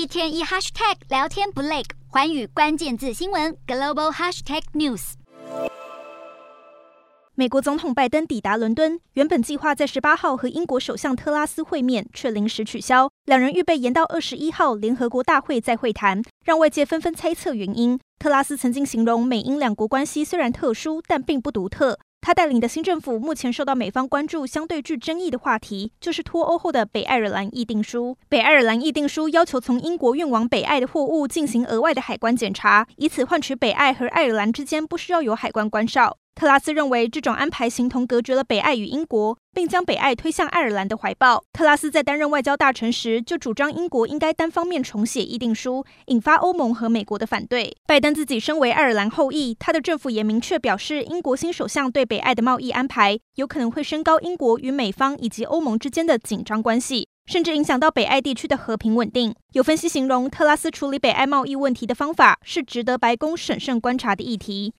一天一 hashtag 聊天不累，寰宇关键字新闻 global hashtag news。美国总统拜登抵达伦敦，原本计划在十八号和英国首相特拉斯会面，却临时取消。两人预备延到二十一号联合国大会再会谈，让外界纷纷猜测原因。特拉斯曾经形容美英两国关系虽然特殊，但并不独特。他带领的新政府目前受到美方关注、相对具争议的话题，就是脱欧后的北爱尔兰议定书。北爱尔兰议定书要求从英国运往北爱的货物进行额外的海关检查，以此换取北爱和爱尔兰之间不需要有海关关哨。特拉斯认为这种安排形同隔绝了北爱与英国，并将北爱推向爱尔兰的怀抱。特拉斯在担任外交大臣时就主张英国应该单方面重写议定书，引发欧盟和美国的反对。拜登自己身为爱尔兰后裔，他的政府也明确表示，英国新首相对北爱的贸易安排有可能会升高英国与美方以及欧盟之间的紧张关系，甚至影响到北爱地区的和平稳定。有分析形容，特拉斯处理北爱贸易问题的方法是值得白宫审慎观察的议题。